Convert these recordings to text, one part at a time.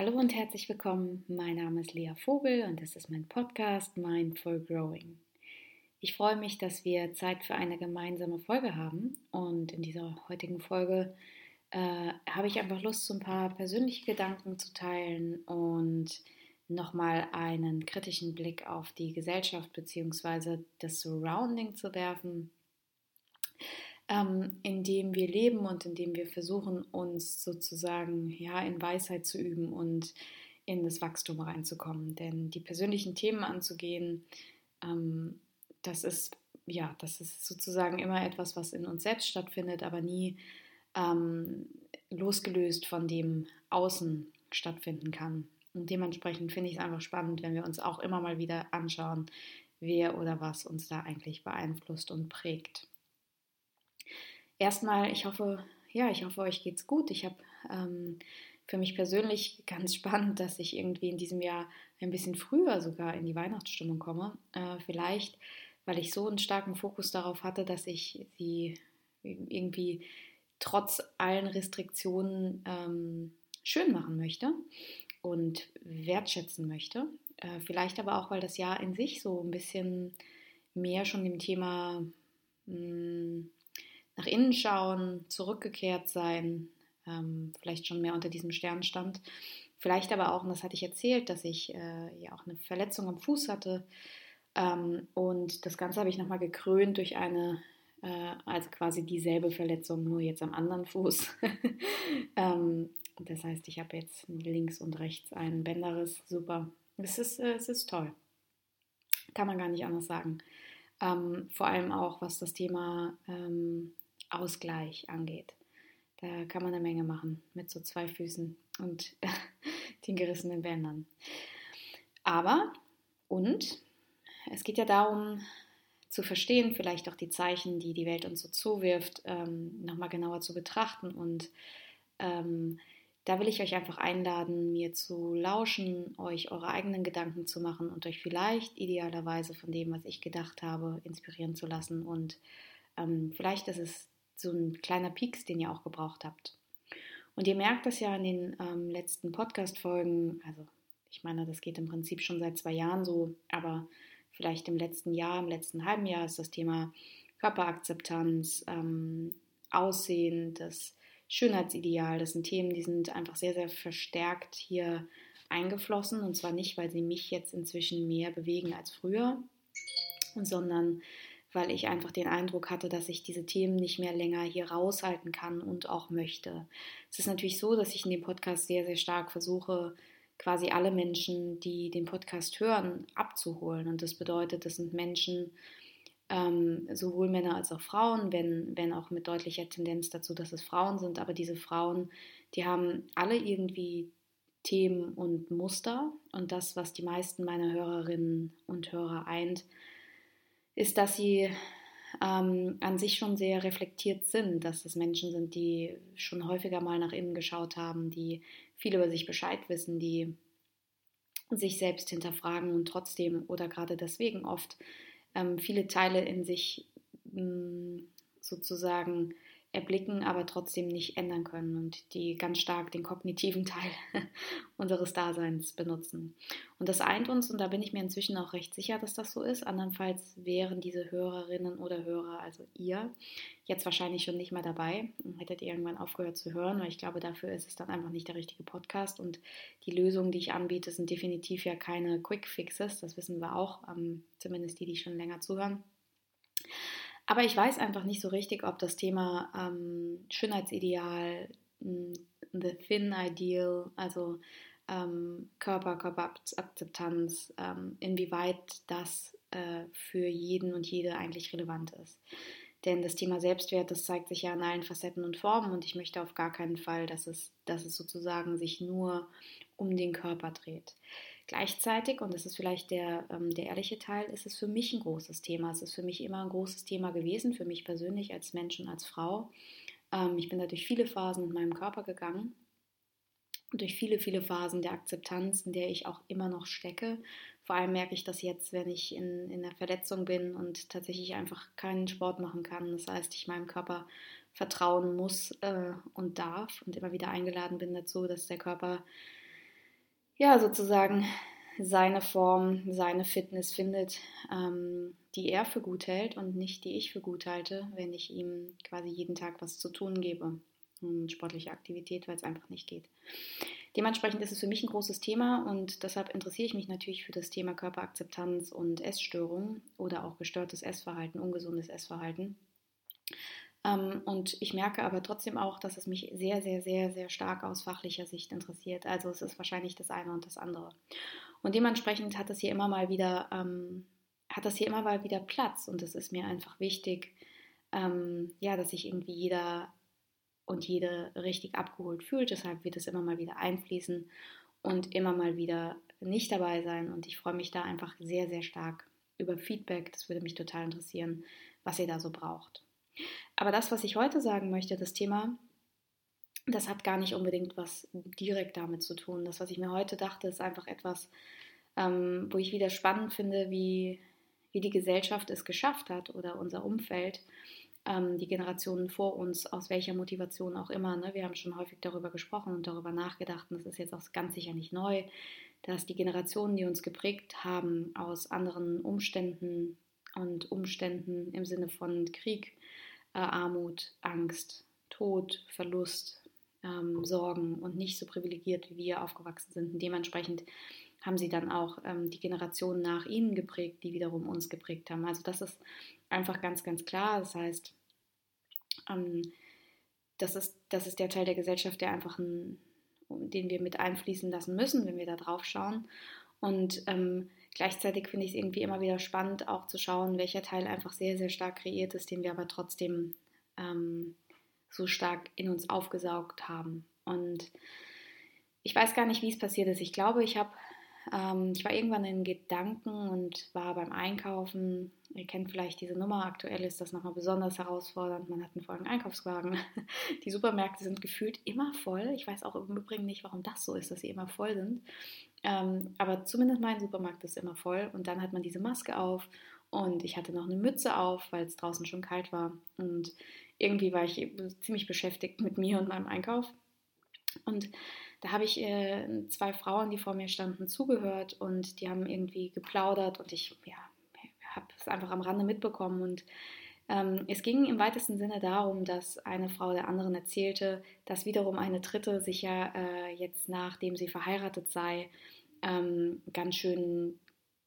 Hallo und herzlich willkommen. Mein Name ist Lea Vogel und das ist mein Podcast Mindful Growing. Ich freue mich, dass wir Zeit für eine gemeinsame Folge haben und in dieser heutigen Folge äh, habe ich einfach Lust, so ein paar persönliche Gedanken zu teilen und nochmal einen kritischen Blick auf die Gesellschaft bzw. das Surrounding zu werfen ähm, in dem wir leben und in dem wir versuchen, uns sozusagen ja, in Weisheit zu üben und in das Wachstum reinzukommen. Denn die persönlichen Themen anzugehen, ähm, das ist ja, das ist sozusagen immer etwas, was in uns selbst stattfindet, aber nie ähm, losgelöst von dem Außen stattfinden kann. Und dementsprechend finde ich es einfach spannend, wenn wir uns auch immer mal wieder anschauen, wer oder was uns da eigentlich beeinflusst und prägt erstmal, ich hoffe, ja, ich hoffe, euch geht's gut. Ich habe ähm, für mich persönlich ganz spannend, dass ich irgendwie in diesem Jahr ein bisschen früher sogar in die Weihnachtsstimmung komme. Äh, vielleicht, weil ich so einen starken Fokus darauf hatte, dass ich sie irgendwie trotz allen Restriktionen ähm, schön machen möchte und wertschätzen möchte. Äh, vielleicht aber auch, weil das Jahr in sich so ein bisschen mehr schon dem Thema mh, hm, nach innen schauen, zurückgekehrt sein, ähm, vielleicht schon mehr unter diesem Stern stand. Vielleicht aber auch, und das hatte ich erzählt, dass ich äh, ja auch eine Verletzung am Fuß hatte. Ähm, und das Ganze habe ich nochmal gekrönt durch eine, äh, also quasi dieselbe Verletzung, nur jetzt am anderen Fuß. ähm, das heißt, ich habe jetzt links und rechts einen Bänderriss. Super. Es ist, äh, es ist toll. Kann man gar nicht anders sagen. Ähm, vor allem auch, was das Thema ähm, Ausgleich angeht. Da kann man eine Menge machen mit so zwei Füßen und den gerissenen Bändern. Aber, und, es geht ja darum, zu verstehen, vielleicht auch die Zeichen, die die Welt uns so zuwirft, ähm, nochmal genauer zu betrachten. Und ähm, da will ich euch einfach einladen, mir zu lauschen, euch eure eigenen Gedanken zu machen und euch vielleicht idealerweise von dem, was ich gedacht habe, inspirieren zu lassen. Und ähm, vielleicht ist es so ein kleiner Pieks, den ihr auch gebraucht habt. Und ihr merkt das ja in den ähm, letzten Podcast-Folgen, also ich meine, das geht im Prinzip schon seit zwei Jahren so, aber vielleicht im letzten Jahr, im letzten halben Jahr ist das Thema Körperakzeptanz, ähm, Aussehen, das Schönheitsideal, das sind Themen, die sind einfach sehr, sehr verstärkt hier eingeflossen. Und zwar nicht, weil sie mich jetzt inzwischen mehr bewegen als früher, sondern weil ich einfach den Eindruck hatte, dass ich diese Themen nicht mehr länger hier raushalten kann und auch möchte. Es ist natürlich so, dass ich in dem Podcast sehr, sehr stark versuche, quasi alle Menschen, die den Podcast hören, abzuholen. Und das bedeutet, das sind Menschen, ähm, sowohl Männer als auch Frauen, wenn, wenn auch mit deutlicher Tendenz dazu, dass es Frauen sind. Aber diese Frauen, die haben alle irgendwie Themen und Muster. Und das, was die meisten meiner Hörerinnen und Hörer eint, ist, dass sie ähm, an sich schon sehr reflektiert sind, dass es Menschen sind, die schon häufiger mal nach innen geschaut haben, die viel über sich Bescheid wissen, die sich selbst hinterfragen und trotzdem oder gerade deswegen oft ähm, viele Teile in sich mh, mm, sozusagen erblicken, aber trotzdem nicht ändern können und die ganz stark den kognitiven Teil unseres Daseins benutzen. Und das eint uns und da bin ich mir inzwischen auch recht sicher, dass das so ist. Andernfalls wären diese Hörerinnen oder Hörer, also ihr, jetzt wahrscheinlich schon nicht mehr dabei und hättet ihr irgendwann aufgehört zu hören, weil ich glaube, dafür ist es dann einfach nicht der richtige Podcast und die Lösungen, die ich anbiete, sind definitiv ja keine Quick Fixes, das wissen wir auch, ähm, zumindest die, die schon länger zuhören. Aber ich weiß einfach nicht so richtig, ob das Thema ähm, Schönheitsideal, the thin ideal, also ähm, Körper, Körperakzeptanz, ähm, inwieweit das äh, für jeden und jede eigentlich relevant ist. Denn das Thema Selbstwert, das zeigt sich ja in allen Facetten und Formen und ich möchte auf gar keinen Fall, dass es, dass es sozusagen sich nur um den Körper dreht. Gleichzeitig, und das ist vielleicht der, ähm, der ehrliche Teil, ist es für mich ein großes Thema. Es ist für mich immer ein großes Thema gewesen, für mich persönlich als Mensch und als Frau. Ähm, ich bin da durch viele Phasen mit meinem Körper gegangen und durch viele, viele Phasen der Akzeptanz, in der ich auch immer noch stecke. Vor allem merke ich das jetzt, wenn ich in, in der Verletzung bin und tatsächlich einfach keinen Sport machen kann. Das heißt, ich meinem Körper vertrauen muss äh, und darf und immer wieder eingeladen bin dazu, dass der Körper ja, sozusagen seine Form, seine Fitness findet, ähm, die er für gut hält und nicht die ich für gut halte, wenn ich ihm quasi jeden Tag was zu tun gebe. Und sportliche Aktivität, weil es einfach nicht geht. Dementsprechend ist es für mich ein großes Thema und deshalb interessiere ich mich natürlich für das Thema Körperakzeptanz und Essstörungen oder auch gestörtes Essverhalten, ungesundes Essverhalten. Ähm, und ich merke aber trotzdem auch, dass es mich sehr, sehr, sehr, sehr stark aus fachlicher Sicht interessiert. Also es ist wahrscheinlich das eine und das andere. Und dementsprechend hat das hier immer mal wieder, ähm, hat das hier immer mal wieder Platz. Und es ist mir einfach wichtig, ähm, ja, dass sich irgendwie jeder und jede richtig abgeholt fühlt. Deshalb wird es immer mal wieder einfließen und immer mal wieder nicht dabei sein. Und ich freue mich da einfach sehr, sehr stark über Feedback. Das würde mich total interessieren, was ihr da so braucht. Aber das, was ich heute sagen möchte, das Thema, das hat gar nicht unbedingt was direkt damit zu tun. Das, was ich mir heute dachte, ist einfach etwas, ähm, wo ich wieder spannend finde, wie, wie die Gesellschaft es geschafft hat oder unser Umfeld, ähm, die Generationen vor uns, aus welcher Motivation auch immer. Ne? Wir haben schon häufig darüber gesprochen und darüber nachgedacht, und das ist jetzt auch ganz sicher nicht neu, dass die Generationen, die uns geprägt haben, aus anderen Umständen und Umständen im Sinne von Krieg, äh, Armut, Angst, Tod, Verlust, ähm, Sorgen und nicht so privilegiert, wie wir aufgewachsen sind. Und dementsprechend haben sie dann auch ähm, die Generationen nach ihnen geprägt, die wiederum uns geprägt haben. Also das ist einfach ganz, ganz klar. Das heißt, ähm, das, ist, das ist der Teil der Gesellschaft, der einfach ein, den wir mit einfließen lassen müssen, wenn wir da drauf schauen. Und ähm, gleichzeitig finde ich es irgendwie immer wieder spannend, auch zu schauen, welcher Teil einfach sehr, sehr stark kreiert ist, den wir aber trotzdem ähm, so stark in uns aufgesaugt haben. Und ich weiß gar nicht, wie es passiert ist. Ich glaube, ich habe, ähm, ich war irgendwann in Gedanken und war beim Einkaufen. Ihr kennt vielleicht diese Nummer. Aktuell ist das nochmal besonders herausfordernd. Man hat einen vollen Einkaufswagen. Die Supermärkte sind gefühlt immer voll. Ich weiß auch im Übrigen nicht, warum das so ist, dass sie immer voll sind. Ähm, aber zumindest mein Supermarkt ist immer voll. Und dann hat man diese Maske auf und ich hatte noch eine Mütze auf, weil es draußen schon kalt war. Und irgendwie war ich ziemlich beschäftigt mit mir und meinem Einkauf. Und da habe ich äh, zwei Frauen, die vor mir standen, zugehört und die haben irgendwie geplaudert und ich ja, habe es einfach am Rande mitbekommen. Und es ging im weitesten Sinne darum, dass eine Frau der anderen erzählte, dass wiederum eine dritte sich ja äh, jetzt, nachdem sie verheiratet sei, ähm, ganz schön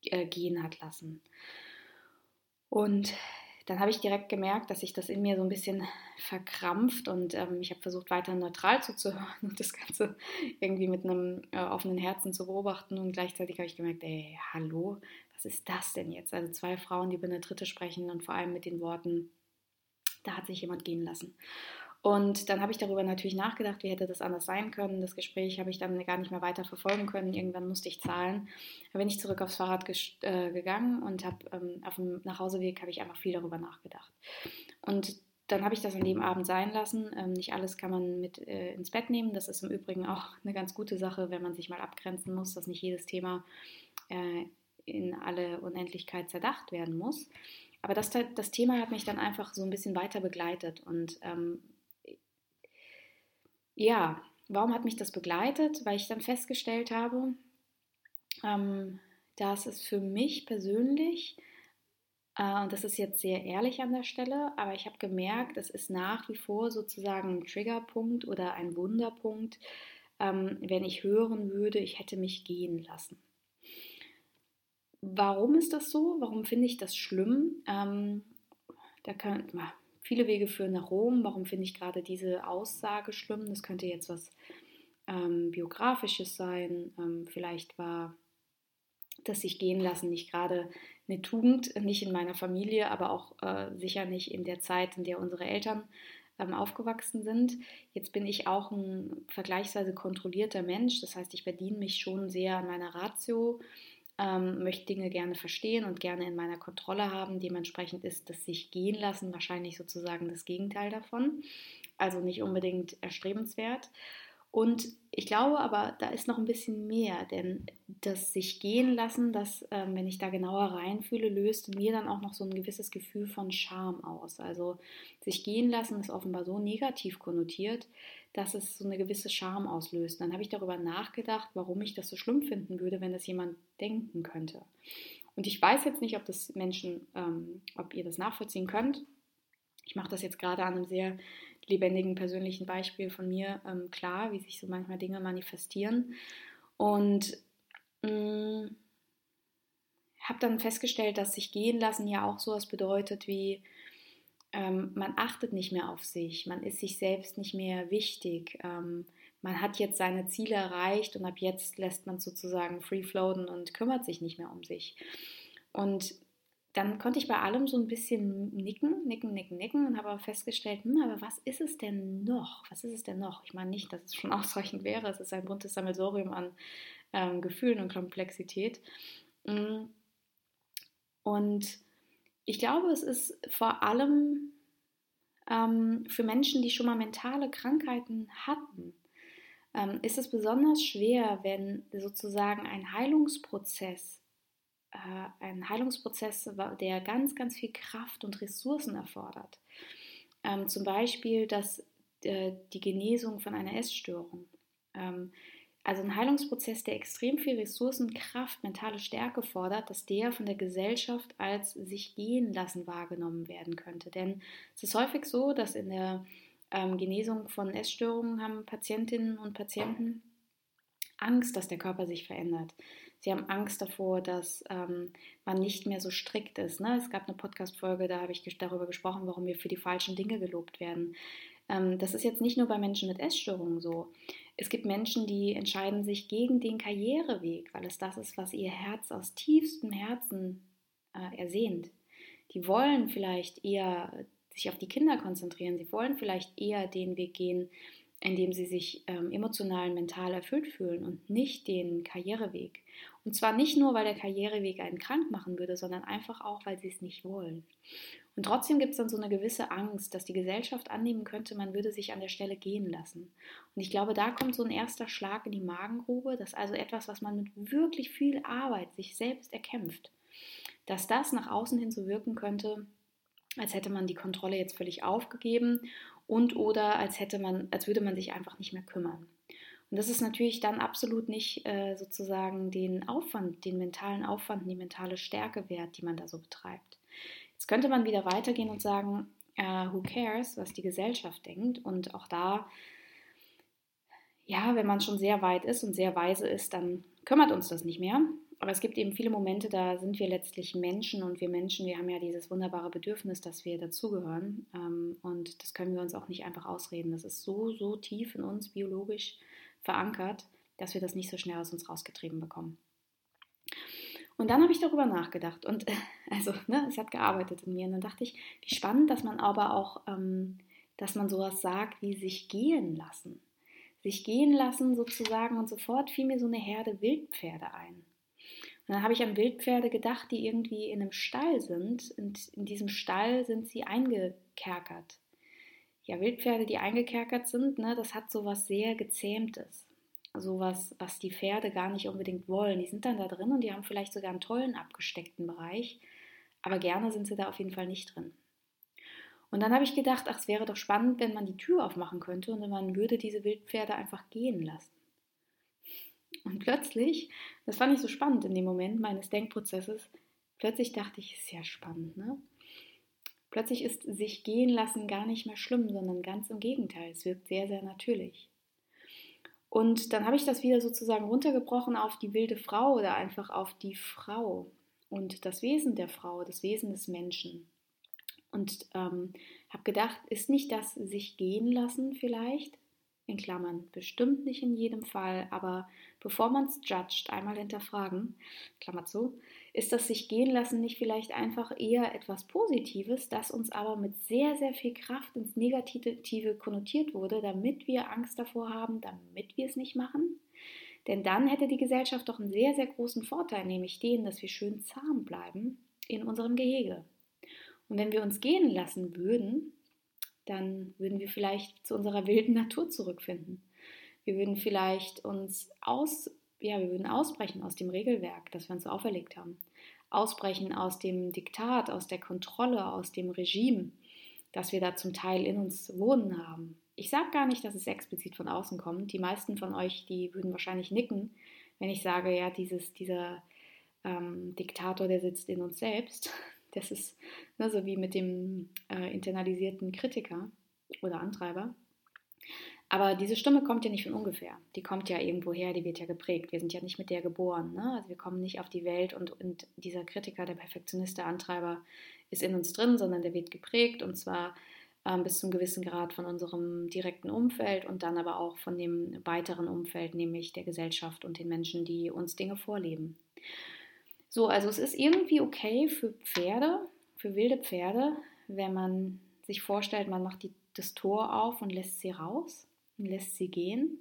äh, gehen hat lassen. Und dann habe ich direkt gemerkt, dass sich das in mir so ein bisschen verkrampft und ähm, ich habe versucht, weiter neutral zuzuhören und das Ganze irgendwie mit einem äh, offenen Herzen zu beobachten und gleichzeitig habe ich gemerkt, ey, hallo, was ist das denn jetzt? Also zwei Frauen, die über eine dritte sprechen und vor allem mit den Worten, da hat sich jemand gehen lassen. Und dann habe ich darüber natürlich nachgedacht, wie hätte das anders sein können. Das Gespräch habe ich dann gar nicht mehr weiter verfolgen können. Irgendwann musste ich zahlen. Da bin ich zurück aufs Fahrrad äh, gegangen und habe ähm, auf dem Nachhauseweg habe ich einfach viel darüber nachgedacht. Und dann habe ich das an dem Abend sein lassen. Ähm, nicht alles kann man mit äh, ins Bett nehmen. Das ist im Übrigen auch eine ganz gute Sache, wenn man sich mal abgrenzen muss, dass nicht jedes Thema äh, in alle Unendlichkeit zerdacht werden muss. Aber das, das Thema hat mich dann einfach so ein bisschen weiter begleitet und ähm, ja, warum hat mich das begleitet? Weil ich dann festgestellt habe, ähm, dass es für mich persönlich, äh, und das ist jetzt sehr ehrlich an der Stelle, aber ich habe gemerkt, es ist nach wie vor sozusagen ein Triggerpunkt oder ein Wunderpunkt, ähm, wenn ich hören würde, ich hätte mich gehen lassen. Warum ist das so? Warum finde ich das schlimm? Ähm, da kann, viele Wege führen nach Rom. Warum finde ich gerade diese Aussage schlimm? Das könnte jetzt was ähm, Biografisches sein. Ähm, vielleicht war das sich gehen lassen nicht gerade eine Tugend, nicht in meiner Familie, aber auch äh, sicher nicht in der Zeit, in der unsere Eltern ähm, aufgewachsen sind. Jetzt bin ich auch ein vergleichsweise kontrollierter Mensch, das heißt, ich bediene mich schon sehr an meiner Ratio ähm, möchte Dinge gerne verstehen und gerne in meiner Kontrolle haben. Dementsprechend ist das sich gehen lassen wahrscheinlich sozusagen das Gegenteil davon. Also nicht unbedingt erstrebenswert. Und ich glaube aber, da ist noch ein bisschen mehr, denn das sich gehen lassen, das, ähm, wenn ich da genauer reinfühle, löst mir dann auch noch so ein gewisses Gefühl von Scham aus. Also sich gehen lassen ist offenbar so negativ konnotiert, dass es so eine gewisse Scham auslöst. Dann habe ich darüber nachgedacht, warum ich das so schlimm finden würde, wenn das jemand denken könnte. Und ich weiß jetzt nicht, ob das Menschen, ähm, ob ihr das nachvollziehen könnt. Ich mache das jetzt gerade an einem sehr lebendigen persönlichen Beispiel von mir ähm, klar, wie sich so manchmal Dinge manifestieren. Und mm, habe dann festgestellt, dass sich gehen lassen ja auch sowas bedeutet wie, ähm, man achtet nicht mehr auf sich, man ist sich selbst nicht mehr wichtig, ähm, man hat jetzt seine Ziele erreicht und ab jetzt lässt man sozusagen free floaten und kümmert sich nicht mehr um sich. Und dann konnte ich bei allem so ein bisschen nicken, nicken, nicken, nicken und habe aber festgestellt, hm, aber was ist es denn noch? Was ist es denn noch? Ich meine nicht, dass es schon ausreichend wäre. Es ist ein buntes Sammelsorium an ähm, Gefühlen und Komplexität. Mm. Und ich glaube, es ist vor allem ähm, für Menschen, die schon mal mentale Krankheiten hatten, ähm, ist es besonders schwer, wenn sozusagen ein Heilungsprozess, äh, ein Heilungsprozess, der ganz, ganz viel Kraft und Ressourcen erfordert. Ähm, zum Beispiel dass, äh, die Genesung von einer Essstörung. Also ein Heilungsprozess, der extrem viel Ressourcen, Kraft, mentale Stärke fordert, dass der von der Gesellschaft als sich gehen lassen wahrgenommen werden könnte. Denn es ist häufig so, dass in der ähm, Genesung von Essstörungen haben Patientinnen und Patienten Angst, dass der Körper sich verändert. Sie haben Angst davor, dass ähm, man nicht mehr so strikt ist. Ne? Es gab eine Podcast-Folge, da habe ich darüber gesprochen, warum wir für die falschen Dinge gelobt werden. Ähm, das ist jetzt nicht nur bei Menschen mit Essstörungen so. Es gibt Menschen, die entscheiden sich gegen den Karriereweg, weil es das ist, was ihr Herz aus tiefstem Herzen äh, ersehnt. Die wollen vielleicht eher sich auf die Kinder konzentrieren. Sie wollen vielleicht eher den Weg gehen, in dem sie sich ähm, emotional und mental erfüllt fühlen und nicht den Karriereweg. Und zwar nicht nur, weil der Karriereweg einen krank machen würde, sondern einfach auch, weil sie es nicht wollen. Und trotzdem gibt es dann so eine gewisse Angst, dass die Gesellschaft annehmen könnte, man würde sich an der Stelle gehen lassen. Und ich glaube, da kommt so ein erster Schlag in die Magengrube, dass also etwas, was man mit wirklich viel Arbeit sich selbst erkämpft, dass das nach außen hin so wirken könnte, als hätte man die Kontrolle jetzt völlig aufgegeben und oder als hätte man, als würde man sich einfach nicht mehr kümmern. Und das ist natürlich dann absolut nicht äh, sozusagen den Aufwand, den mentalen Aufwand, die mentale Stärke wert, die man da so betreibt. Jetzt könnte man wieder weitergehen und sagen, äh, who cares, was die Gesellschaft denkt. Und auch da, ja, wenn man schon sehr weit ist und sehr weise ist, dann kümmert uns das nicht mehr. Aber es gibt eben viele Momente, da sind wir letztlich Menschen und wir Menschen, wir haben ja dieses wunderbare Bedürfnis, dass wir dazugehören. Ähm, und das können wir uns auch nicht einfach ausreden. Das ist so, so tief in uns biologisch verankert, dass wir das nicht so schnell aus uns rausgetrieben bekommen. Und dann habe ich darüber nachgedacht und also ne, es hat gearbeitet in mir. Und dann dachte ich, wie spannend, dass man aber auch, ähm, dass man sowas sagt wie sich gehen lassen. Sich gehen lassen sozusagen und sofort fiel mir so eine Herde Wildpferde ein. Und dann habe ich an Wildpferde gedacht, die irgendwie in einem Stall sind. Und in diesem Stall sind sie eingekerkert. Ja, Wildpferde, die eingekerkert sind, ne, das hat so was sehr Gezähmtes sowas, was die Pferde gar nicht unbedingt wollen. Die sind dann da drin und die haben vielleicht sogar einen tollen abgesteckten Bereich, aber gerne sind sie da auf jeden Fall nicht drin. Und dann habe ich gedacht, ach, es wäre doch spannend, wenn man die Tür aufmachen könnte und man würde diese Wildpferde einfach gehen lassen. Und plötzlich, das fand ich so spannend in dem Moment meines Denkprozesses, plötzlich dachte ich, ist ja spannend, ne? Plötzlich ist sich gehen lassen gar nicht mehr schlimm, sondern ganz im Gegenteil, es wirkt sehr, sehr natürlich. Und dann habe ich das wieder sozusagen runtergebrochen auf die wilde Frau oder einfach auf die Frau und das Wesen der Frau, das Wesen des Menschen. Und ähm, habe gedacht, ist nicht das sich gehen lassen vielleicht? In Klammern, bestimmt nicht in jedem Fall, aber bevor man es judgt, einmal hinterfragen, Klammer zu, ist das sich gehen lassen nicht vielleicht einfach eher etwas Positives, das uns aber mit sehr, sehr viel Kraft ins Negative konnotiert wurde, damit wir Angst davor haben, damit wir es nicht machen? Denn dann hätte die Gesellschaft doch einen sehr, sehr großen Vorteil, nämlich den, dass wir schön zahm bleiben in unserem Gehege. Und wenn wir uns gehen lassen würden, dann würden wir vielleicht zu unserer wilden Natur zurückfinden. Wir würden vielleicht uns aus, ja, wir würden ausbrechen aus dem Regelwerk, das wir uns auferlegt haben. Ausbrechen aus dem Diktat, aus der Kontrolle, aus dem Regime, das wir da zum Teil in uns wohnen haben. ich sage gar nicht, dass es explizit von außen kommt. Die meisten von euch, die würden wahrscheinlich nicken, wenn ich sage, ja, dieses, dieser ähm, Diktator, der sitzt in uns selbst. Das ist ne, so wie mit dem äh, internalisierten Kritiker oder Antreiber. Aber diese Stimme kommt ja nicht von ungefähr. Die kommt ja irgendwo her, die wird ja geprägt. Wir sind ja nicht mit der geboren. Ne? Also wir kommen nicht auf die Welt und, und dieser Kritiker, der Perfektionist, der Antreiber ist in uns drin, sondern der wird geprägt und zwar ähm, bis zum gewissen Grad von unserem direkten Umfeld und dann aber auch von dem weiteren Umfeld, nämlich der Gesellschaft und den Menschen, die uns Dinge vorleben. So, also es ist irgendwie okay für Pferde, für wilde Pferde, wenn man sich vorstellt, man macht die, das Tor auf und lässt sie raus und lässt sie gehen.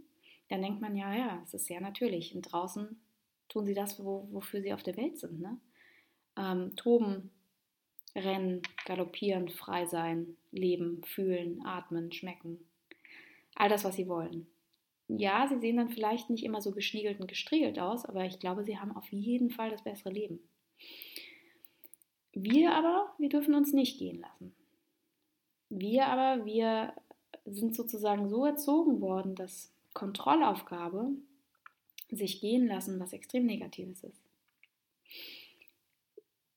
Dann denkt man, ja, ja, es ist sehr natürlich. Und draußen tun sie das, wo, wofür sie auf der Welt sind. Ne? Ähm, toben, rennen, galoppieren, frei sein, leben, fühlen, atmen, schmecken. All das, was sie wollen. Ja, sie sehen dann vielleicht nicht immer so geschniegelt und gestriegelt aus, aber ich glaube, sie haben auf jeden Fall das bessere Leben. Wir aber, wir dürfen uns nicht gehen lassen. Wir aber, wir sind sozusagen so erzogen worden, dass Kontrollaufgabe sich gehen lassen was extrem Negatives ist.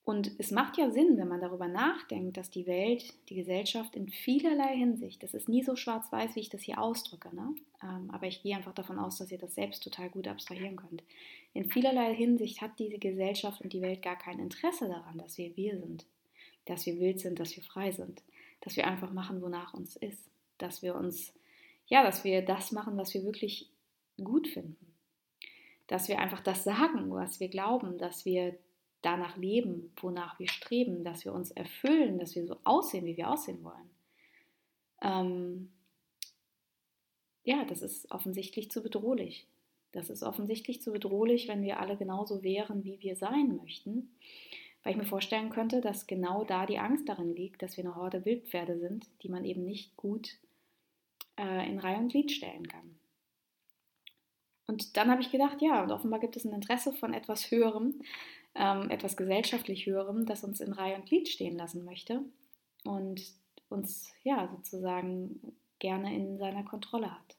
Und es macht ja Sinn, wenn man darüber nachdenkt, dass die Welt, die Gesellschaft in vielerlei Hinsicht, das ist nie so schwarz-weiß, wie ich das hier ausdrücke, ne? Ähm, aber ich gehe einfach davon aus, dass ihr das selbst total gut abstrahieren könnt. In vielerlei Hinsicht hat diese Gesellschaft und die Welt gar kein Interesse daran, dass wir wir sind, dass wir wild sind, dass wir frei sind, dass wir einfach machen, wonach uns ist, dass wir uns, ja, dass wir das machen, was wir wirklich gut finden, dass wir einfach das sagen, was wir glauben, dass wir danach leben, wonach wir streben, dass wir uns erfüllen, dass wir so aussehen, wie wir aussehen wollen. Ähm, ja, das ist offensichtlich zu bedrohlich. Das ist offensichtlich zu bedrohlich, wenn wir alle genauso wären, wie wir sein möchten. Weil ich mir vorstellen könnte, dass genau da die Angst darin liegt, dass wir eine Horde Wildpferde sind, die man eben nicht gut äh, in Reihe und Glied stellen kann. Und dann habe ich gedacht, ja, und offenbar gibt es ein Interesse von etwas Höherem, ähm, etwas gesellschaftlich Höherem, das uns in Reihe und Glied stehen lassen möchte und uns ja sozusagen gerne in seiner Kontrolle hat.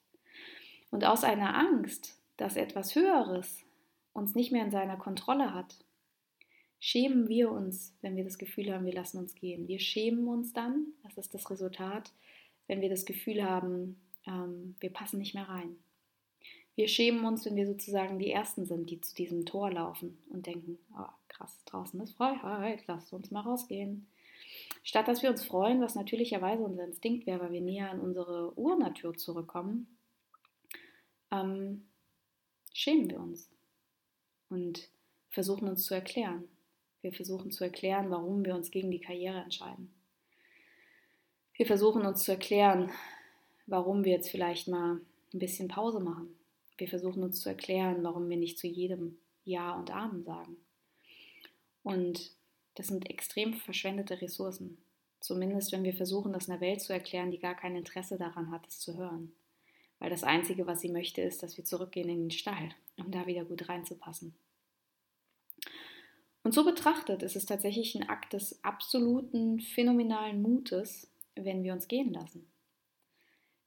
Und aus einer Angst, dass etwas Höheres uns nicht mehr in seiner Kontrolle hat, schämen wir uns, wenn wir das Gefühl haben, wir lassen uns gehen. Wir schämen uns dann, das ist das Resultat, wenn wir das Gefühl haben, ähm, wir passen nicht mehr rein. Wir schämen uns, wenn wir sozusagen die Ersten sind, die zu diesem Tor laufen und denken, oh, krass, draußen ist Freiheit, lasst uns mal rausgehen. Statt dass wir uns freuen, was natürlicherweise unser Instinkt wäre, weil wir näher an unsere Urnatur zurückkommen, ähm, schämen wir uns und versuchen uns zu erklären. Wir versuchen zu erklären, warum wir uns gegen die Karriere entscheiden. Wir versuchen uns zu erklären, warum wir jetzt vielleicht mal ein bisschen Pause machen, wir versuchen uns zu erklären, warum wir nicht zu jedem Ja und Amen sagen. Und das sind extrem verschwendete Ressourcen. Zumindest wenn wir versuchen, das einer Welt zu erklären, die gar kein Interesse daran hat, es zu hören. Weil das Einzige, was sie möchte, ist, dass wir zurückgehen in den Stall, um da wieder gut reinzupassen. Und so betrachtet ist es tatsächlich ein Akt des absoluten phänomenalen Mutes, wenn wir uns gehen lassen.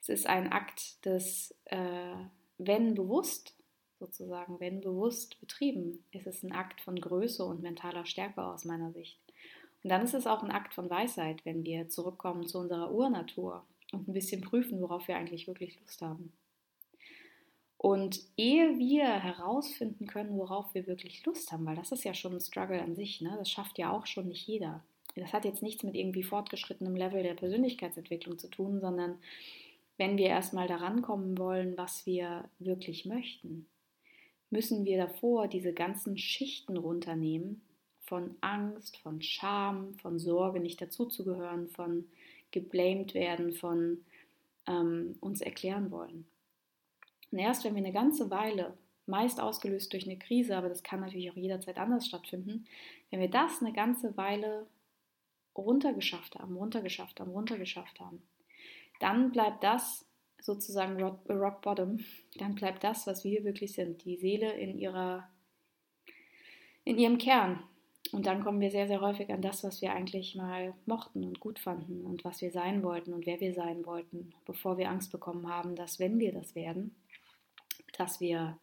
Es ist ein Akt des äh, wenn bewusst, sozusagen, wenn bewusst betrieben, ist es ein Akt von Größe und mentaler Stärke aus meiner Sicht. Und dann ist es auch ein Akt von Weisheit, wenn wir zurückkommen zu unserer Urnatur und ein bisschen prüfen, worauf wir eigentlich wirklich Lust haben. Und ehe wir herausfinden können, worauf wir wirklich Lust haben, weil das ist ja schon ein Struggle an sich, ne? das schafft ja auch schon nicht jeder. Das hat jetzt nichts mit irgendwie fortgeschrittenem Level der Persönlichkeitsentwicklung zu tun, sondern wenn wir erstmal daran kommen wollen, was wir wirklich möchten, müssen wir davor diese ganzen Schichten runternehmen von Angst, von Scham, von Sorge, nicht dazuzugehören, von geblamed werden, von ähm, uns erklären wollen. Und erst wenn wir eine ganze Weile, meist ausgelöst durch eine Krise, aber das kann natürlich auch jederzeit anders stattfinden, wenn wir das eine ganze Weile runtergeschafft haben, runtergeschafft haben, runtergeschafft haben, dann bleibt das sozusagen rock, rock bottom, dann bleibt das, was wir wirklich sind, die Seele in ihrer in ihrem Kern. und dann kommen wir sehr, sehr häufig an das, was wir eigentlich mal mochten und gut fanden und was wir sein wollten und wer wir sein wollten, bevor wir Angst bekommen haben, dass wenn wir das werden, dass wir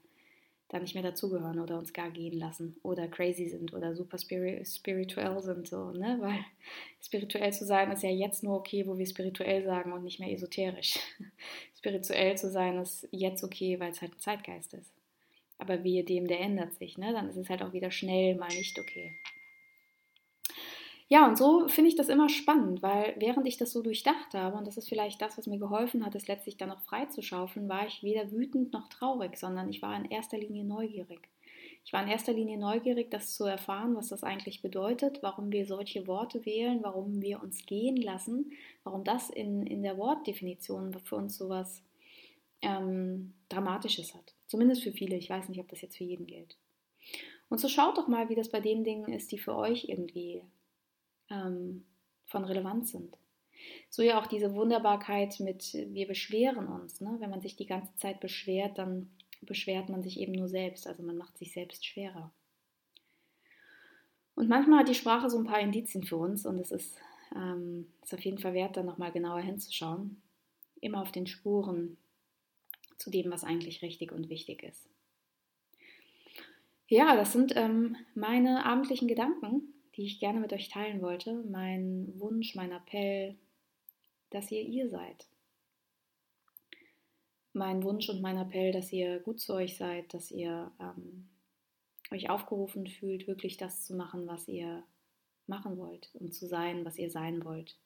da nicht mehr dazugehören oder uns gar gehen lassen oder crazy sind oder super spirituell sind, so, ne? Weil spirituell zu sein ist ja jetzt nur okay, wo wir spirituell sagen und nicht mehr esoterisch. spirituell zu sein ist jetzt okay, weil es halt ein Zeitgeist ist. Aber wie dem, der ändert sich, ne? Dann ist es halt auch wieder schnell mal nicht okay. Ja, und so finde ich das immer spannend, weil während ich das so durchdacht habe, und das ist vielleicht das, was mir geholfen hat, es letztlich dann noch freizuschaufeln, war ich weder wütend noch traurig, sondern ich war in erster Linie neugierig. Ich war in erster Linie neugierig, das zu erfahren, was das eigentlich bedeutet, warum wir solche Worte wählen, warum wir uns gehen lassen, warum das in, in der Wortdefinition für uns sowas ähm, Dramatisches hat. Zumindest für viele. Ich weiß nicht, ob das jetzt für jeden gilt. Und so schaut doch mal, wie das bei den Dingen ist, die für euch irgendwie ähm, von Relevanz sind. So ja auch diese Wunderbarkeit mit, wir beschweren uns. Ne? Wenn man sich die ganze Zeit beschwert, dann beschwert man sich eben nur selbst. Also man macht sich selbst schwerer. Und manchmal hat die Sprache so ein paar Indizien für uns und es ist, ähm, ist auf jeden Fall wert, da nochmal genauer hinzuschauen. Immer auf den Spuren zu dem, was eigentlich richtig und wichtig ist. Ja, das sind ähm, meine abendlichen Gedanken die ich gerne mit euch teilen wollte. Mein Wunsch, mein Appell, dass ihr ihr seid. Mein Wunsch und mein Appell, dass ihr gut zu euch seid, dass ihr ähm, euch aufgerufen fühlt, wirklich das zu machen, was ihr machen wollt und zu sein, was ihr sein wollt.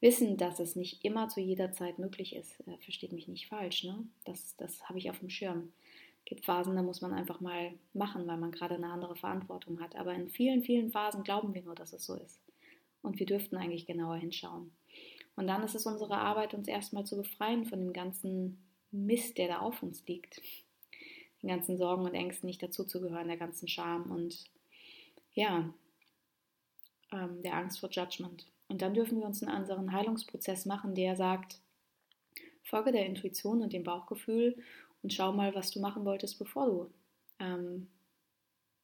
Wissen, dass es nicht immer zu jeder Zeit möglich ist, äh, versteht mich nicht falsch, ne? Das, das habe ich auf dem Schirm gibt Phasen, da muss man einfach mal machen, weil man gerade eine andere Verantwortung hat. Aber in vielen, vielen Phasen glauben wir nur, dass es so ist. Und wir dürften eigentlich genauer hinschauen. Und dann ist es unsere Arbeit, uns erstmal zu befreien von dem ganzen Mist, der da auf uns liegt. Den ganzen Sorgen und Ängsten nicht dazuzugehören, der ganzen Scham und ja, ähm, der Angst vor Judgment. Und dann dürfen wir uns einen anderen Heilungsprozess machen, der sagt, folge der Intuition und dem Bauchgefühl und schau mal, was du machen wolltest, bevor du, ähm,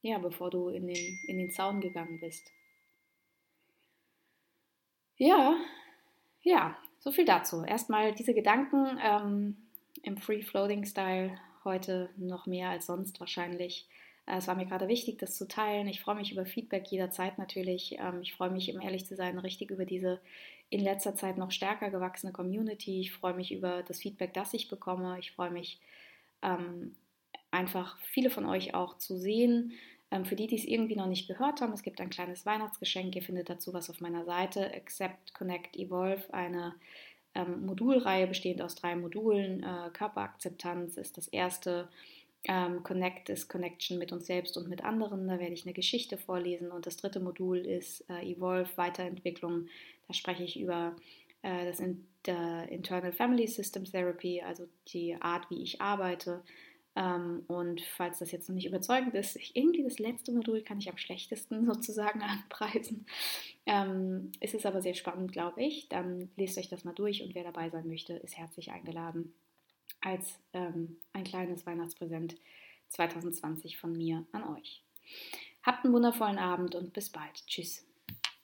ja, bevor du in den, in den Zaun gegangen bist. Ja, ja, so viel dazu. Erstmal diese Gedanken ähm, im Free-Floating-Style heute noch mehr als sonst wahrscheinlich. Äh, es war mir gerade wichtig, das zu teilen. Ich freue mich über Feedback jederzeit natürlich. Ähm, ich freue mich, um ehrlich zu sein, richtig über diese in letzter Zeit noch stärker gewachsene Community. Ich freue mich über das Feedback, das ich bekomme. Ich freue mich ähm, einfach viele von euch auch zu sehen. Ähm, für die, die es irgendwie noch nicht gehört haben, es gibt ein kleines Weihnachtsgeschenk. Ihr findet dazu was auf meiner Seite. Accept, Connect, Evolve, eine ähm, Modulreihe bestehend aus drei Modulen. Äh, Körperakzeptanz ist das erste. Ähm, Connect ist Connection mit uns selbst und mit anderen. Da werde ich eine Geschichte vorlesen. Und das dritte Modul ist äh, Evolve, Weiterentwicklung. Da spreche ich über äh, das in der Internal Family System Therapy, also die Art, wie ich arbeite. Ähm, und falls das jetzt noch nicht überzeugend ist, irgendwie das letzte Modul kann ich am schlechtesten sozusagen anpreisen. Ähm, ist es aber sehr spannend, glaube ich. Dann lest euch das mal durch und wer dabei sein möchte, ist herzlich eingeladen als ähm, ein kleines Weihnachtspräsent 2020 von mir an euch. Habt einen wundervollen Abend und bis bald. Tschüss.